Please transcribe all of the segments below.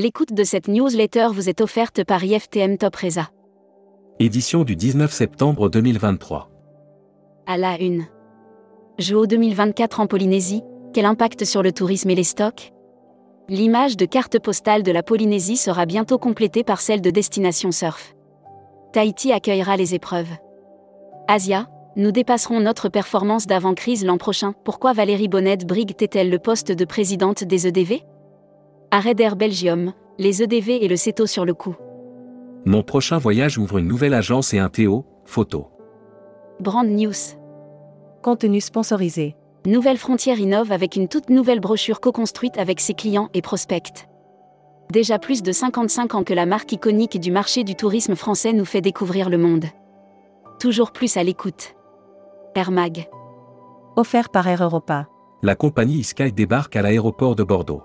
L'écoute de cette newsletter vous est offerte par IFTM Top Reza. Édition du 19 septembre 2023. À la une. JO 2024 en Polynésie, quel impact sur le tourisme et les stocks? L'image de carte postale de la Polynésie sera bientôt complétée par celle de Destination Surf. Tahiti accueillera les épreuves. Asia, nous dépasserons notre performance d'avant-crise l'an prochain. Pourquoi Valérie Bonnet brigue-t-elle le poste de présidente des EDV Arrêt d'Air Belgium, les EDV et le CETO sur le coup. Mon prochain voyage ouvre une nouvelle agence et un Théo, photo. Brand News. Contenu sponsorisé. Nouvelle Frontière innove avec une toute nouvelle brochure co-construite avec ses clients et prospects. Déjà plus de 55 ans que la marque iconique du marché du tourisme français nous fait découvrir le monde. Toujours plus à l'écoute. Air Mag. Offert par Air Europa. La compagnie Sky débarque à l'aéroport de Bordeaux.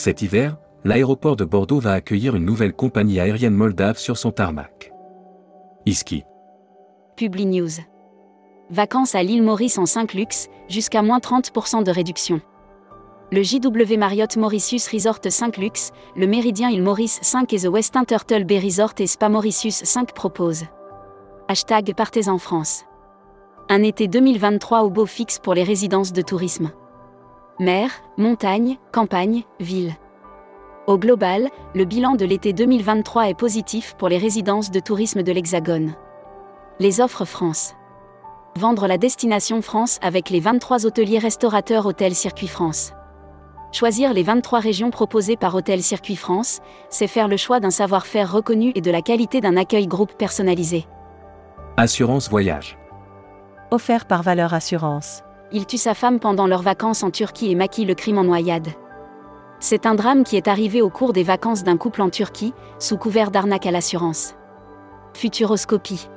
Cet hiver, l'aéroport de Bordeaux va accueillir une nouvelle compagnie aérienne moldave sur son tarmac. Iski. Publi News. Vacances à l'île Maurice en 5 luxe, jusqu'à moins 30% de réduction. Le JW Marriott Mauritius Resort 5 Luxe, le Méridien île Maurice 5 et The Westin Turtle Bay Resort et Spa Mauritius 5 proposent. Hashtag Partez en France. Un été 2023 au beau fixe pour les résidences de tourisme. Mer, montagne, campagne, ville. Au global, le bilan de l'été 2023 est positif pour les résidences de tourisme de l'Hexagone. Les offres France. Vendre la destination France avec les 23 hôteliers restaurateurs Hôtel Circuit France. Choisir les 23 régions proposées par Hôtel Circuit France, c'est faire le choix d'un savoir-faire reconnu et de la qualité d'un accueil groupe personnalisé. Assurance voyage. Offert par Valeur Assurance. Il tue sa femme pendant leurs vacances en Turquie et maquille le crime en noyade. C'est un drame qui est arrivé au cours des vacances d'un couple en Turquie, sous couvert d'arnaque à l'assurance. Futuroscopie.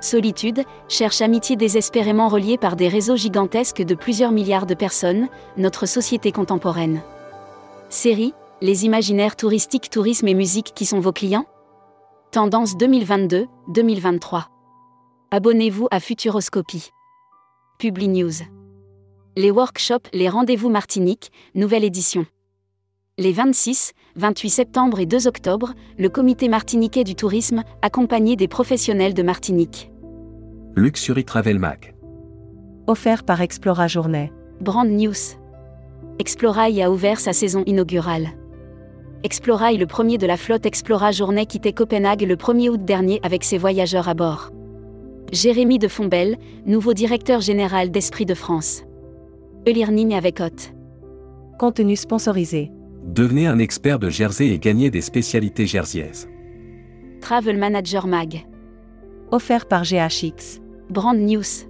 Solitude, cherche amitié désespérément reliée par des réseaux gigantesques de plusieurs milliards de personnes, notre société contemporaine. Série, les imaginaires touristiques, tourisme et musique qui sont vos clients? Tendance 2022-2023. Abonnez-vous à Futuroscopie. Publi News. Les workshops, les rendez-vous Martinique, nouvelle édition. Les 26, 28 septembre et 2 octobre, le comité martiniquais du tourisme, accompagné des professionnels de Martinique. Luxury Travel Mac. Offert par Explora Journée. Brand News. Explorail a ouvert sa saison inaugurale. Explorail, le premier de la flotte Explora Journée, quittait Copenhague le 1er août dernier avec ses voyageurs à bord. Jérémy de Fombelle, nouveau directeur général d'Esprit de France. E-learning avec Hot. Contenu sponsorisé. Devenez un expert de Jersey et gagnez des spécialités jerseyaises. Travel Manager Mag. Offert par GHX. Brand News.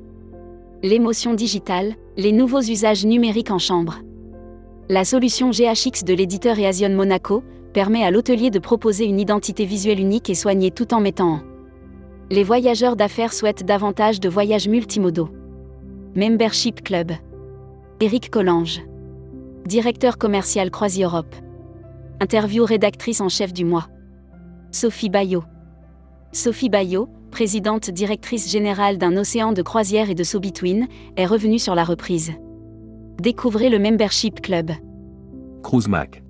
L'émotion digitale, les nouveaux usages numériques en chambre. La solution GHX de l'éditeur Easion Monaco permet à l'hôtelier de proposer une identité visuelle unique et soignée tout en mettant en les voyageurs d'affaires souhaitent davantage de voyages multimodaux. Membership Club. Éric Collange. Directeur commercial Croisi-Europe. Interview rédactrice en chef du mois. Sophie Bayot. Sophie Bayot, présidente directrice générale d'un océan de croisière et de So-Between, est revenue sur la reprise. Découvrez le Membership Club. Cruise Mac.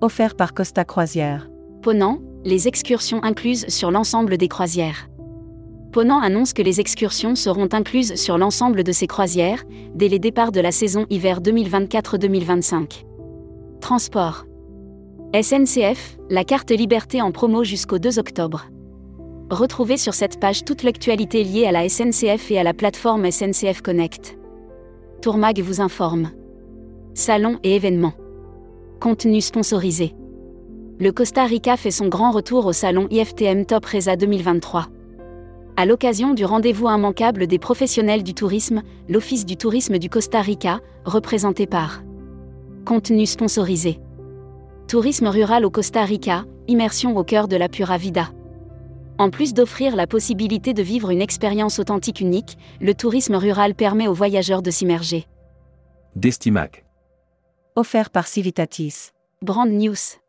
Offert par Costa Croisière. Ponant, les excursions incluses sur l'ensemble des croisières. Ponant annonce que les excursions seront incluses sur l'ensemble de ces croisières, dès les départs de la saison hiver 2024-2025. Transport. SNCF, la carte Liberté en promo jusqu'au 2 octobre. Retrouvez sur cette page toute l'actualité liée à la SNCF et à la plateforme SNCF Connect. Tourmag vous informe. Salons et événements. Contenu sponsorisé le Costa Rica fait son grand retour au salon IFTM Top Reza 2023. À l'occasion du rendez-vous immanquable des professionnels du tourisme, l'Office du tourisme du Costa Rica, représenté par Contenu sponsorisé. Tourisme rural au Costa Rica, immersion au cœur de la Pura Vida. En plus d'offrir la possibilité de vivre une expérience authentique unique, le tourisme rural permet aux voyageurs de s'immerger. Destimac. Offert par Civitatis. Brand News.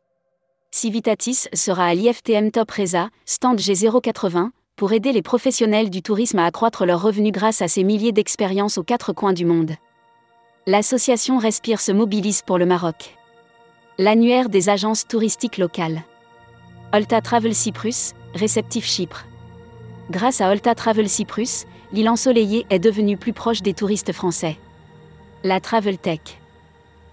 Civitatis sera à l'IFTM Top Reza, stand G080, pour aider les professionnels du tourisme à accroître leurs revenus grâce à ses milliers d'expériences aux quatre coins du monde. L'association Respire se mobilise pour le Maroc. L'annuaire des agences touristiques locales. Olta Travel Cyprus, réceptif Chypre. Grâce à Olta Travel Cyprus, l'île ensoleillée est devenue plus proche des touristes français. La Travel Tech.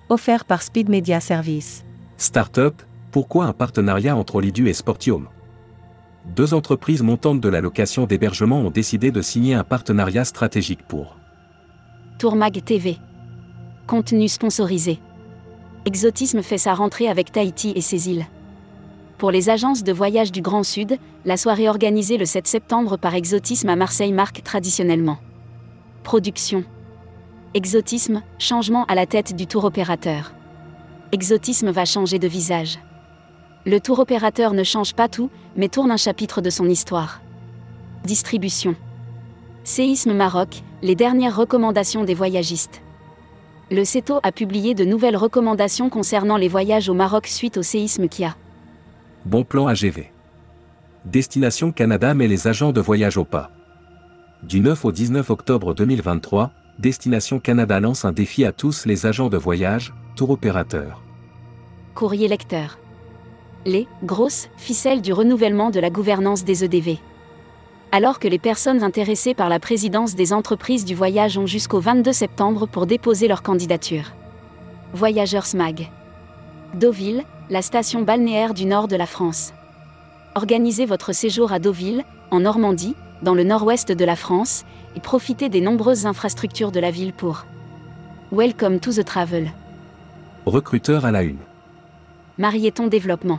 Offert par Speed Media Service. Startup, pourquoi un partenariat entre Olidu et Sportium? Deux entreprises montantes de la location d'hébergement ont décidé de signer un partenariat stratégique pour Tourmag TV. Contenu sponsorisé. Exotisme fait sa rentrée avec Tahiti et ses îles. Pour les agences de voyage du Grand Sud, la soirée organisée le 7 septembre par Exotisme à Marseille marque traditionnellement. Production. Exotisme, changement à la tête du tour opérateur. Exotisme va changer de visage. Le tour opérateur ne change pas tout, mais tourne un chapitre de son histoire. Distribution. Séisme Maroc, les dernières recommandations des voyagistes. Le CETO a publié de nouvelles recommandations concernant les voyages au Maroc suite au séisme qui a. Bon plan AGV. Destination Canada met les agents de voyage au pas. Du 9 au 19 octobre 2023, Destination Canada lance un défi à tous les agents de voyage, tour opérateurs. Courrier lecteur. Les grosses ficelles du renouvellement de la gouvernance des EDV. Alors que les personnes intéressées par la présidence des entreprises du voyage ont jusqu'au 22 septembre pour déposer leur candidature. Voyageurs SMAG. Deauville, la station balnéaire du nord de la France. Organisez votre séjour à Deauville, en Normandie, dans le nord-ouest de la France, et profitez des nombreuses infrastructures de la ville pour Welcome to the Travel. Recruteur à la une. Marieton Développement?